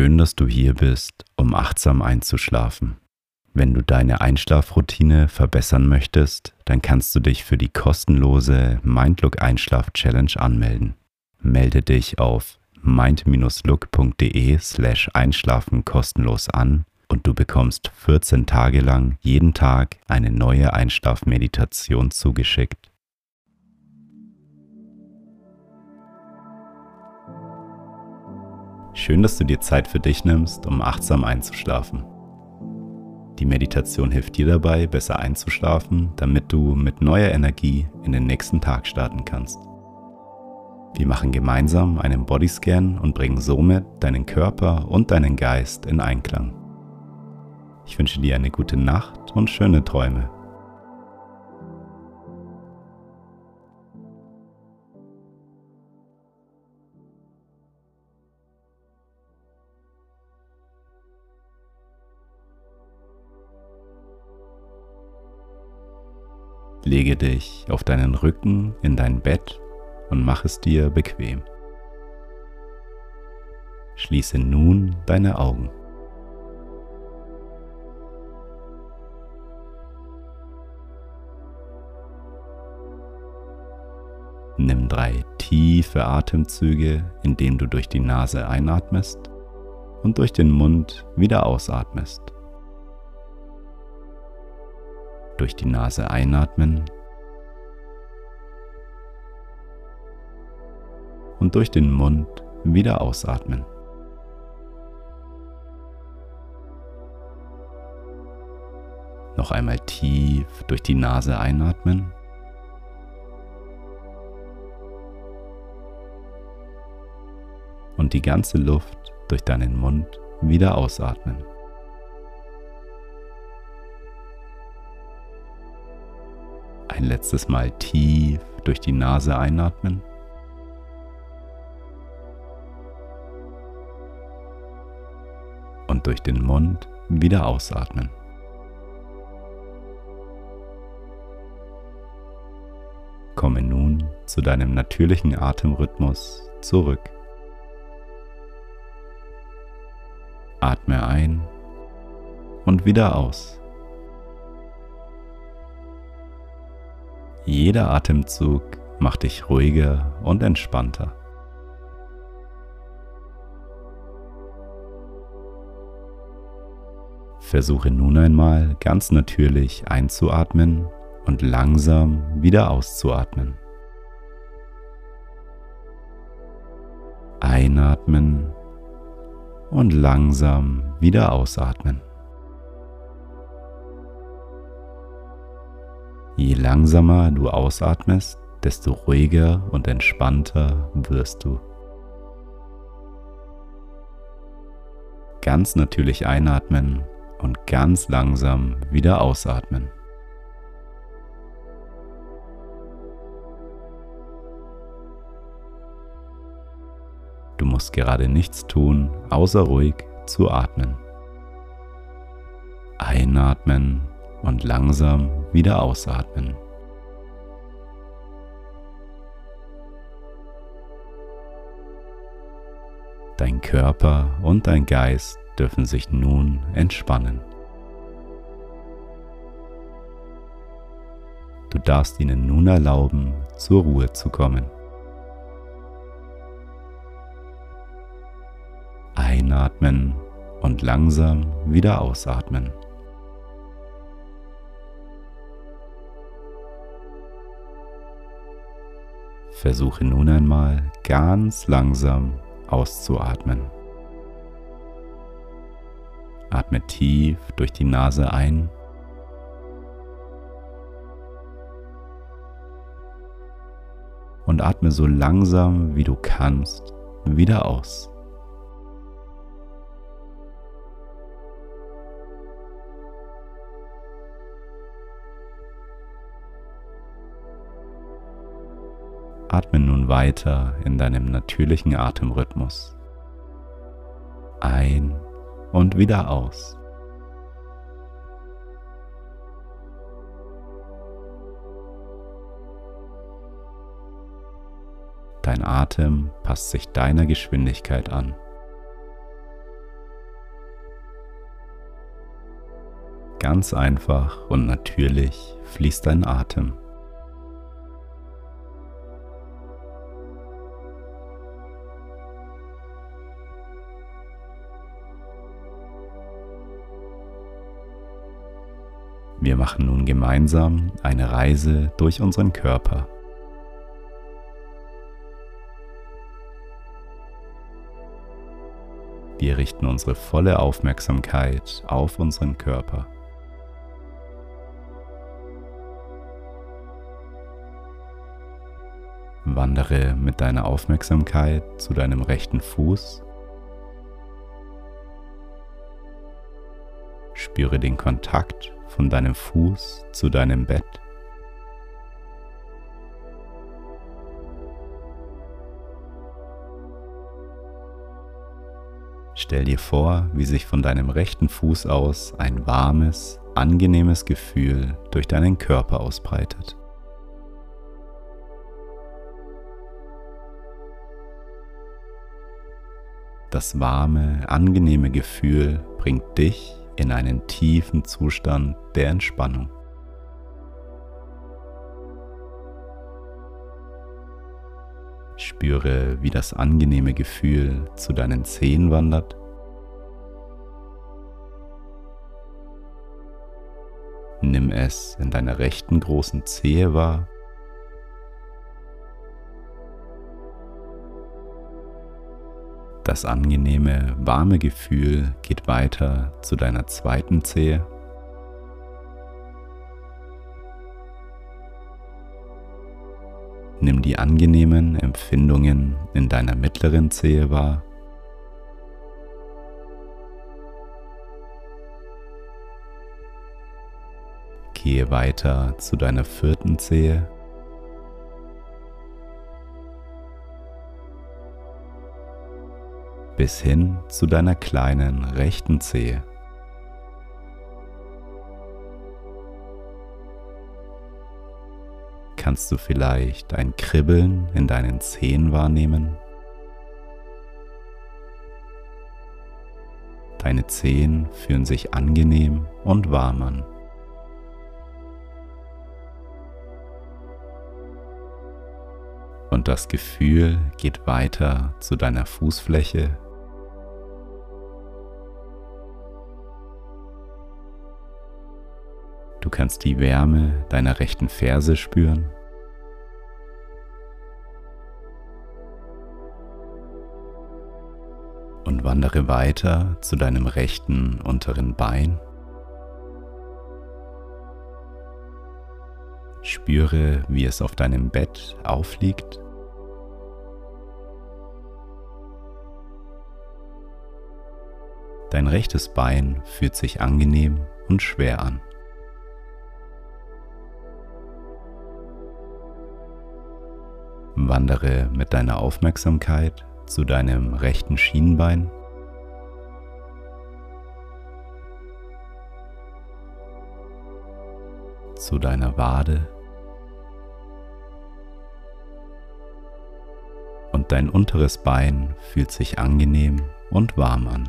Schön, dass du hier bist, um achtsam einzuschlafen. Wenn du deine Einschlafroutine verbessern möchtest, dann kannst du dich für die kostenlose Mindlook Einschlaf Challenge anmelden. Melde dich auf mind-look.de slash einschlafen kostenlos an und du bekommst 14 Tage lang jeden Tag eine neue Einschlafmeditation zugeschickt. Schön, dass du dir Zeit für dich nimmst, um achtsam einzuschlafen. Die Meditation hilft dir dabei, besser einzuschlafen, damit du mit neuer Energie in den nächsten Tag starten kannst. Wir machen gemeinsam einen Bodyscan und bringen somit deinen Körper und deinen Geist in Einklang. Ich wünsche dir eine gute Nacht und schöne Träume. Lege dich auf deinen Rücken in dein Bett und mach es dir bequem. Schließe nun deine Augen. Nimm drei tiefe Atemzüge, indem du durch die Nase einatmest und durch den Mund wieder ausatmest. Durch die Nase einatmen und durch den Mund wieder ausatmen. Noch einmal tief durch die Nase einatmen. Und die ganze Luft durch deinen Mund wieder ausatmen. Ein letztes Mal tief durch die Nase einatmen. Und durch den Mund wieder ausatmen. Komme nun zu deinem natürlichen Atemrhythmus zurück. Atme ein und wieder aus. Jeder Atemzug macht dich ruhiger und entspannter. Versuche nun einmal ganz natürlich einzuatmen und langsam wieder auszuatmen. Einatmen und langsam wieder ausatmen. Je langsamer du ausatmest, desto ruhiger und entspannter wirst du. Ganz natürlich einatmen und ganz langsam wieder ausatmen. Du musst gerade nichts tun, außer ruhig zu atmen. Einatmen und langsam wieder ausatmen. Dein Körper und dein Geist dürfen sich nun entspannen. Du darfst ihnen nun erlauben, zur Ruhe zu kommen. Einatmen und langsam wieder ausatmen. Versuche nun einmal ganz langsam auszuatmen. Atme tief durch die Nase ein. Und atme so langsam wie du kannst wieder aus. Atme nun weiter in deinem natürlichen Atemrhythmus. Ein und wieder aus. Dein Atem passt sich deiner Geschwindigkeit an. Ganz einfach und natürlich fließt dein Atem. Machen gemeinsam eine Reise durch unseren Körper. Wir richten unsere volle Aufmerksamkeit auf unseren Körper. Wandere mit deiner Aufmerksamkeit zu deinem rechten Fuß. Spüre den Kontakt von deinem Fuß zu deinem Bett. Stell dir vor, wie sich von deinem rechten Fuß aus ein warmes, angenehmes Gefühl durch deinen Körper ausbreitet. Das warme, angenehme Gefühl bringt dich in einen tiefen Zustand der Entspannung. Spüre, wie das angenehme Gefühl zu deinen Zehen wandert. Nimm es in deiner rechten großen Zehe wahr. Das angenehme, warme Gefühl geht weiter zu deiner zweiten Zehe. Nimm die angenehmen Empfindungen in deiner mittleren Zehe wahr. Gehe weiter zu deiner vierten Zehe. Bis hin zu deiner kleinen rechten Zehe. Kannst du vielleicht ein Kribbeln in deinen Zehen wahrnehmen? Deine Zehen fühlen sich angenehm und warm an. Und das Gefühl geht weiter zu deiner Fußfläche. Kannst die Wärme deiner rechten Ferse spüren. Und wandere weiter zu deinem rechten unteren Bein. Spüre, wie es auf deinem Bett aufliegt. Dein rechtes Bein fühlt sich angenehm und schwer an. Wandere mit deiner Aufmerksamkeit zu deinem rechten Schienbein. Zu deiner Wade. Und dein unteres Bein fühlt sich angenehm und warm an.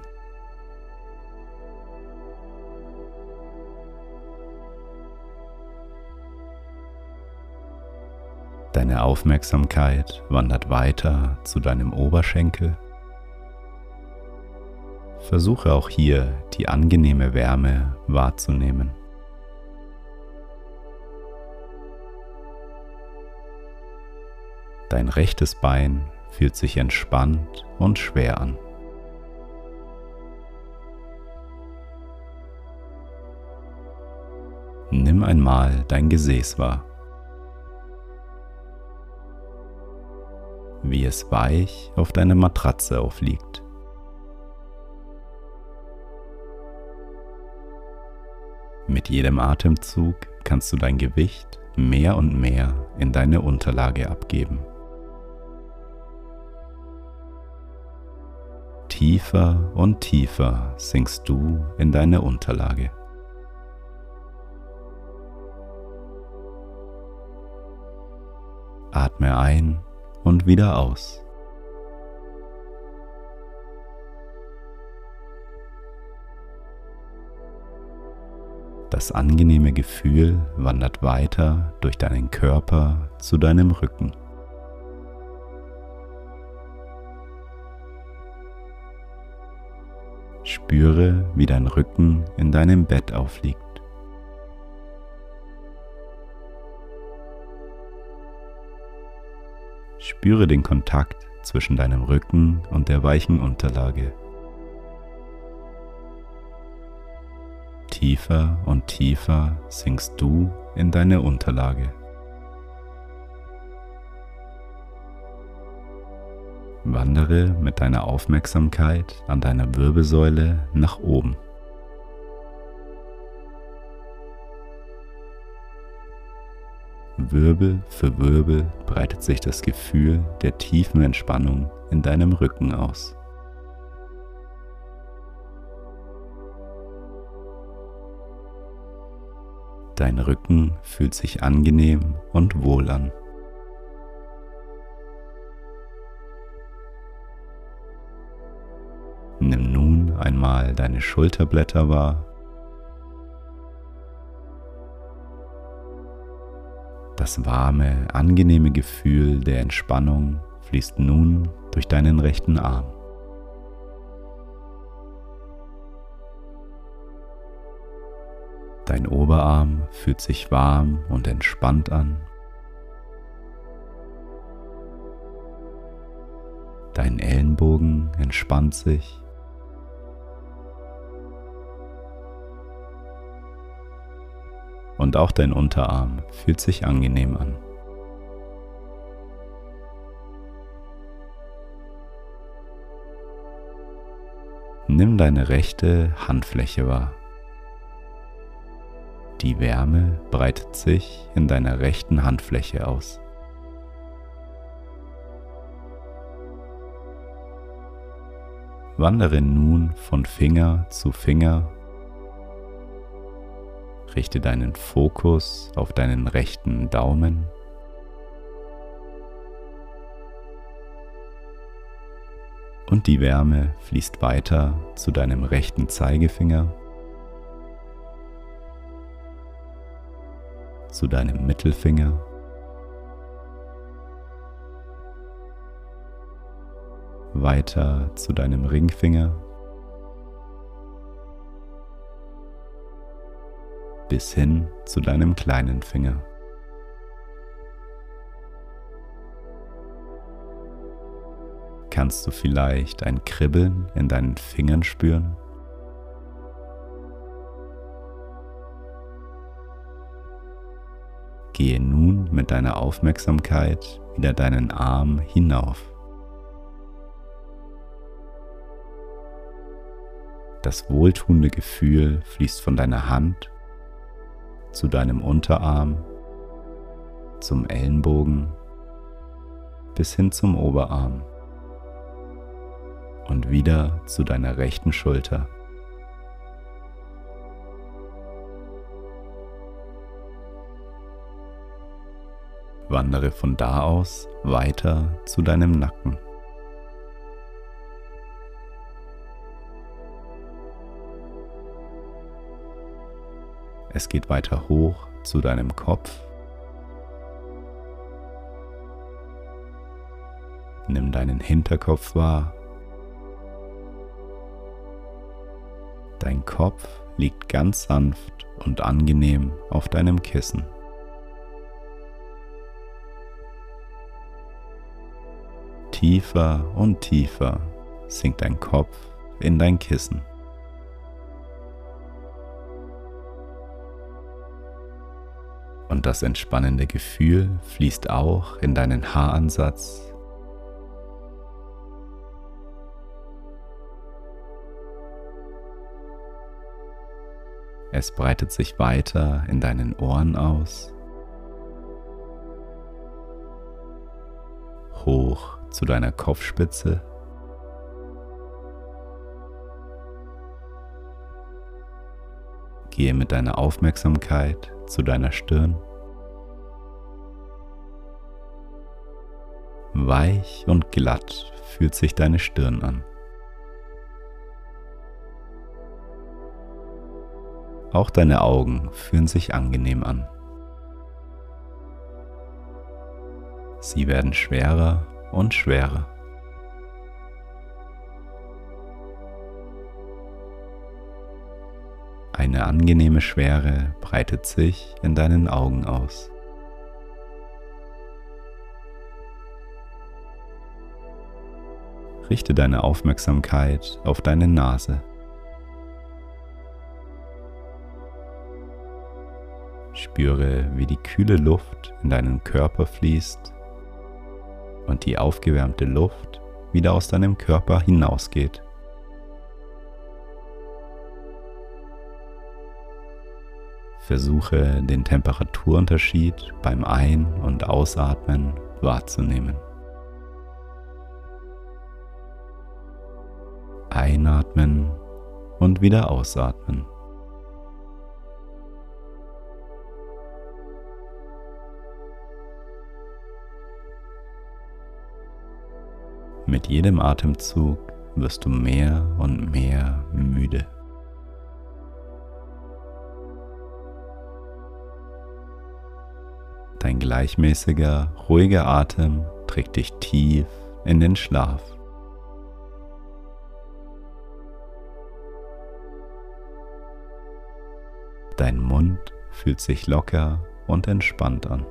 Deine Aufmerksamkeit wandert weiter zu deinem Oberschenkel. Versuche auch hier die angenehme Wärme wahrzunehmen. Dein rechtes Bein fühlt sich entspannt und schwer an. Nimm einmal dein Gesäß wahr. Wie es weich auf deiner Matratze aufliegt. Mit jedem Atemzug kannst du dein Gewicht mehr und mehr in deine Unterlage abgeben. Tiefer und tiefer sinkst du in deine Unterlage. Atme ein und wieder aus. Das angenehme Gefühl wandert weiter durch deinen Körper zu deinem Rücken. Spüre, wie dein Rücken in deinem Bett aufliegt. Spüre den Kontakt zwischen deinem Rücken und der weichen Unterlage. Tiefer und tiefer sinkst du in deine Unterlage. Wandere mit deiner Aufmerksamkeit an deiner Wirbelsäule nach oben. Wirbel für Wirbel breitet sich das Gefühl der tiefen Entspannung in deinem Rücken aus. Dein Rücken fühlt sich angenehm und wohl an. Nimm nun einmal deine Schulterblätter wahr. Das warme, angenehme Gefühl der Entspannung fließt nun durch deinen rechten Arm. Dein Oberarm fühlt sich warm und entspannt an. Dein Ellenbogen entspannt sich. Und auch dein Unterarm fühlt sich angenehm an. Nimm deine rechte Handfläche wahr. Die Wärme breitet sich in deiner rechten Handfläche aus. Wandere nun von Finger zu Finger. Richte deinen Fokus auf deinen rechten Daumen. Und die Wärme fließt weiter zu deinem rechten Zeigefinger. zu deinem Mittelfinger. Weiter zu deinem Ringfinger. Bis hin zu deinem kleinen Finger. Kannst du vielleicht ein Kribbeln in deinen Fingern spüren? Gehe nun mit deiner Aufmerksamkeit wieder deinen Arm hinauf. Das wohltuende Gefühl fließt von deiner Hand zu deinem Unterarm, zum Ellenbogen bis hin zum Oberarm und wieder zu deiner rechten Schulter. Wandere von da aus weiter zu deinem Nacken. Es geht weiter hoch zu deinem Kopf. Nimm deinen Hinterkopf wahr. Dein Kopf liegt ganz sanft und angenehm auf deinem Kissen. Tiefer und tiefer sinkt dein Kopf in dein Kissen. Und das entspannende Gefühl fließt auch in deinen Haaransatz. Es breitet sich weiter in deinen Ohren aus. Hoch zu deiner Kopfspitze. Gehe mit deiner Aufmerksamkeit zu deiner Stirn. Weich und glatt fühlt sich deine Stirn an. Auch deine Augen fühlen sich angenehm an. Sie werden schwerer und schwerer. Eine angenehme Schwere breitet sich in deinen Augen aus. Richte deine Aufmerksamkeit auf deine Nase. Spüre, wie die kühle Luft in deinen Körper fließt und die aufgewärmte Luft wieder aus deinem Körper hinausgeht. Versuche den Temperaturunterschied beim Ein- und Ausatmen wahrzunehmen. Einatmen und wieder ausatmen. Mit jedem Atemzug wirst du mehr und mehr müde. Dein gleichmäßiger, ruhiger Atem trägt dich tief in den Schlaf. Dein Mund fühlt sich locker und entspannt an.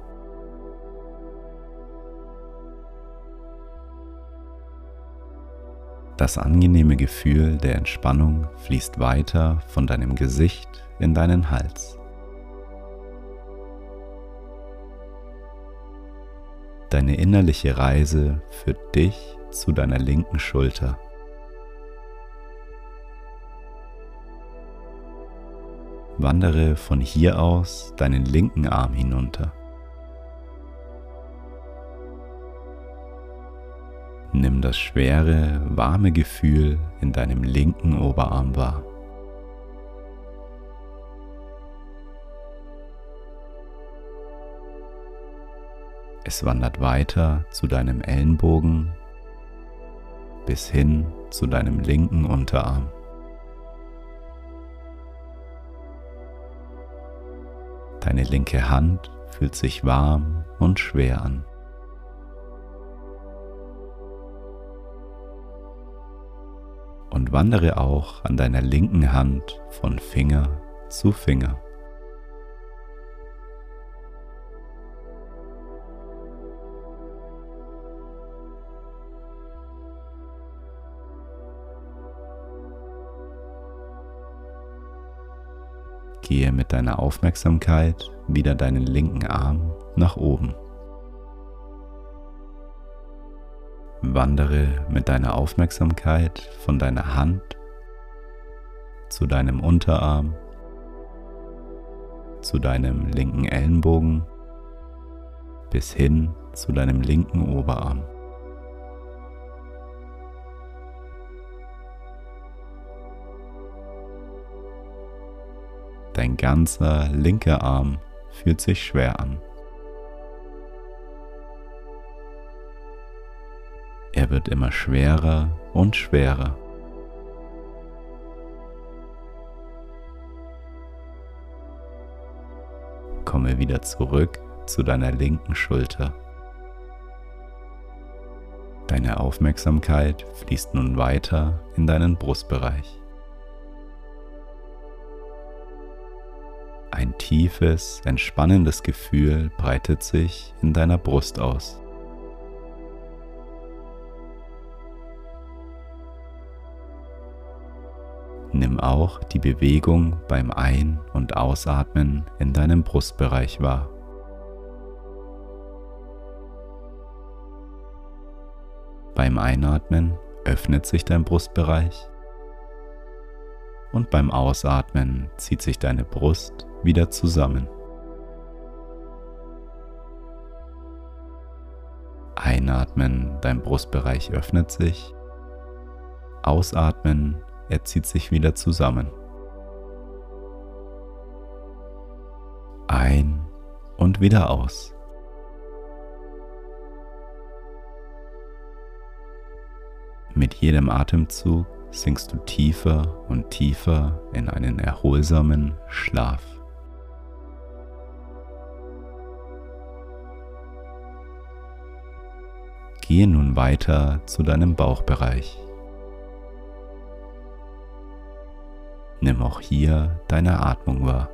Das angenehme Gefühl der Entspannung fließt weiter von deinem Gesicht in deinen Hals. Deine innerliche Reise führt dich zu deiner linken Schulter. Wandere von hier aus deinen linken Arm hinunter. Nimm das schwere, warme Gefühl in deinem linken Oberarm wahr. Es wandert weiter zu deinem Ellenbogen bis hin zu deinem linken Unterarm. Deine linke Hand fühlt sich warm und schwer an. Und wandere auch an deiner linken Hand von Finger zu Finger. Gehe mit deiner Aufmerksamkeit wieder deinen linken Arm nach oben. Wandere mit deiner Aufmerksamkeit von deiner Hand zu deinem Unterarm, zu deinem linken Ellenbogen bis hin zu deinem linken Oberarm. Dein ganzer linker Arm fühlt sich schwer an. Er wird immer schwerer und schwerer. Komme wieder zurück zu deiner linken Schulter. Deine Aufmerksamkeit fließt nun weiter in deinen Brustbereich. Ein tiefes, entspannendes Gefühl breitet sich in deiner Brust aus. Nimm auch die Bewegung beim Ein- und Ausatmen in deinem Brustbereich wahr. Beim Einatmen öffnet sich dein Brustbereich und beim Ausatmen zieht sich deine Brust wieder zusammen. Einatmen, dein Brustbereich öffnet sich. Ausatmen, er zieht sich wieder zusammen. Ein und wieder aus. Mit jedem Atemzug sinkst du tiefer und tiefer in einen erholsamen Schlaf. Gehe nun weiter zu deinem Bauchbereich. Nimm auch hier deine Atmung wahr.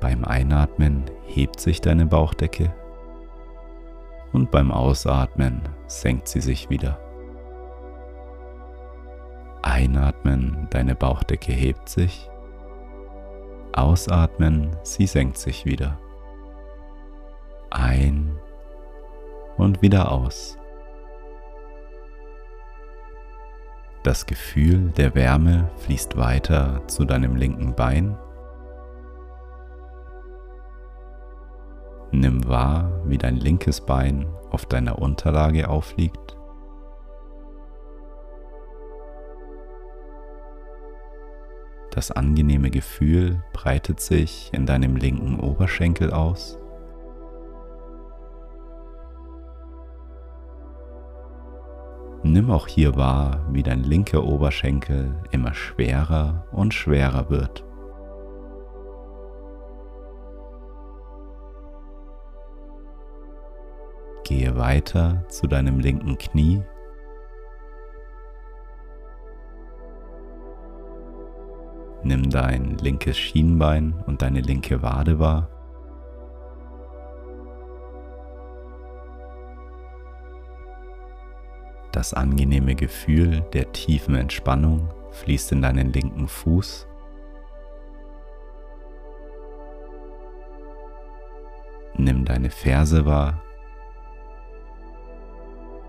Beim Einatmen hebt sich deine Bauchdecke und beim Ausatmen senkt sie sich wieder. Einatmen, deine Bauchdecke hebt sich. Ausatmen, sie senkt sich wieder ein und wieder aus. Das Gefühl der Wärme fließt weiter zu deinem linken Bein. Nimm wahr, wie dein linkes Bein auf deiner Unterlage aufliegt. Das angenehme Gefühl breitet sich in deinem linken Oberschenkel aus. Nimm auch hier wahr, wie dein linker Oberschenkel immer schwerer und schwerer wird. Gehe weiter zu deinem linken Knie. Nimm dein linkes Schienbein und deine linke Wade wahr. Das angenehme Gefühl der tiefen Entspannung fließt in deinen linken Fuß. Nimm deine Ferse wahr,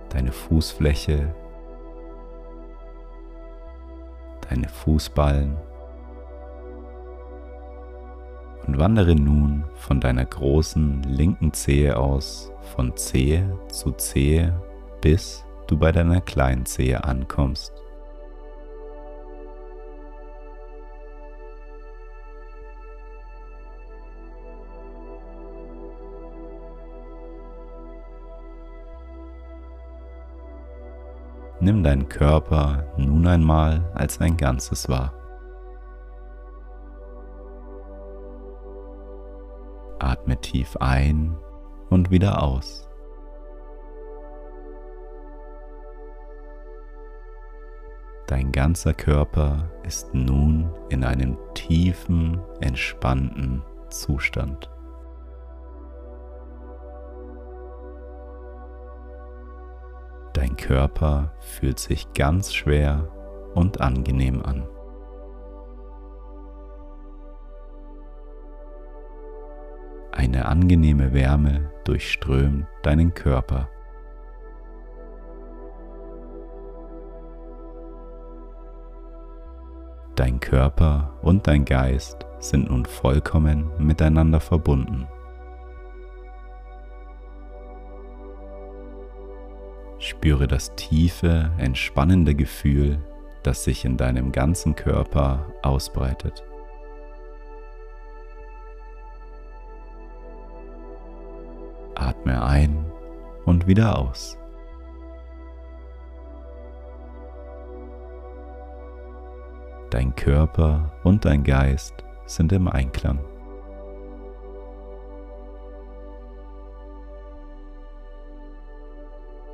deine Fußfläche, deine Fußballen und wandere nun von deiner großen linken Zehe aus von Zehe zu Zehe bis du bei deiner kleinen Zehe ankommst. Nimm deinen Körper nun einmal als ein Ganzes wahr. Atme tief ein und wieder aus. Dein ganzer Körper ist nun in einem tiefen, entspannten Zustand. Dein Körper fühlt sich ganz schwer und angenehm an. Eine angenehme Wärme durchströmt deinen Körper. Dein Körper und dein Geist sind nun vollkommen miteinander verbunden. Spüre das tiefe, entspannende Gefühl, das sich in deinem ganzen Körper ausbreitet. Atme ein und wieder aus. Dein Körper und dein Geist sind im Einklang.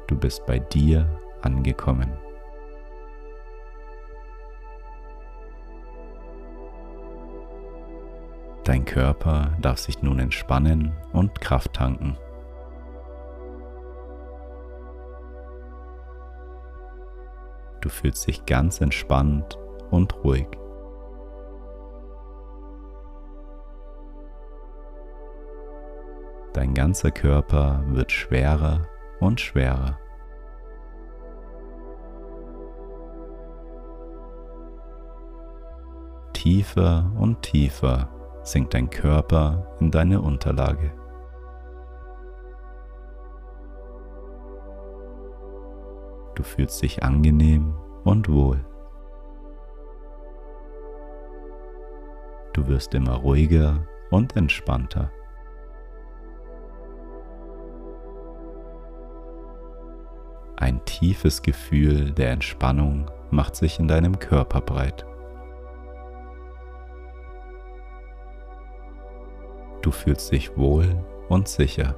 Du bist bei dir angekommen. Dein Körper darf sich nun entspannen und Kraft tanken. Du fühlst dich ganz entspannt und ruhig. Dein ganzer Körper wird schwerer und schwerer. Tiefer und tiefer sinkt dein Körper in deine Unterlage. Du fühlst dich angenehm und wohl. Du wirst immer ruhiger und entspannter. Ein tiefes Gefühl der Entspannung macht sich in deinem Körper breit. Du fühlst dich wohl und sicher.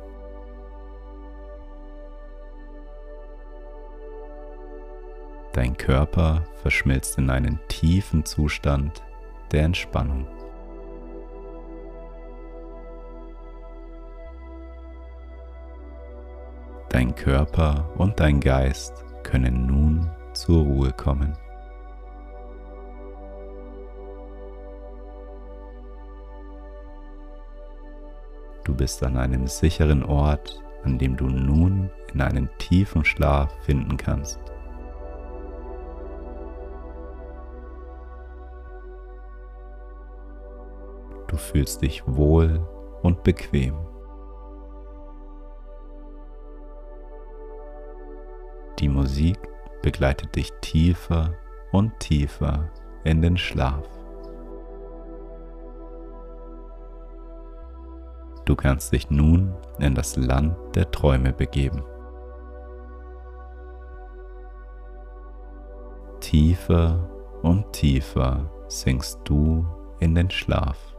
Dein Körper verschmilzt in einen tiefen Zustand der Entspannung. Dein Körper und dein Geist können nun zur Ruhe kommen. Du bist an einem sicheren Ort, an dem du nun in einen tiefen Schlaf finden kannst. Du fühlst dich wohl und bequem. Die Musik begleitet dich tiefer und tiefer in den Schlaf. Du kannst dich nun in das Land der Träume begeben. Tiefer und tiefer sinkst du in den Schlaf.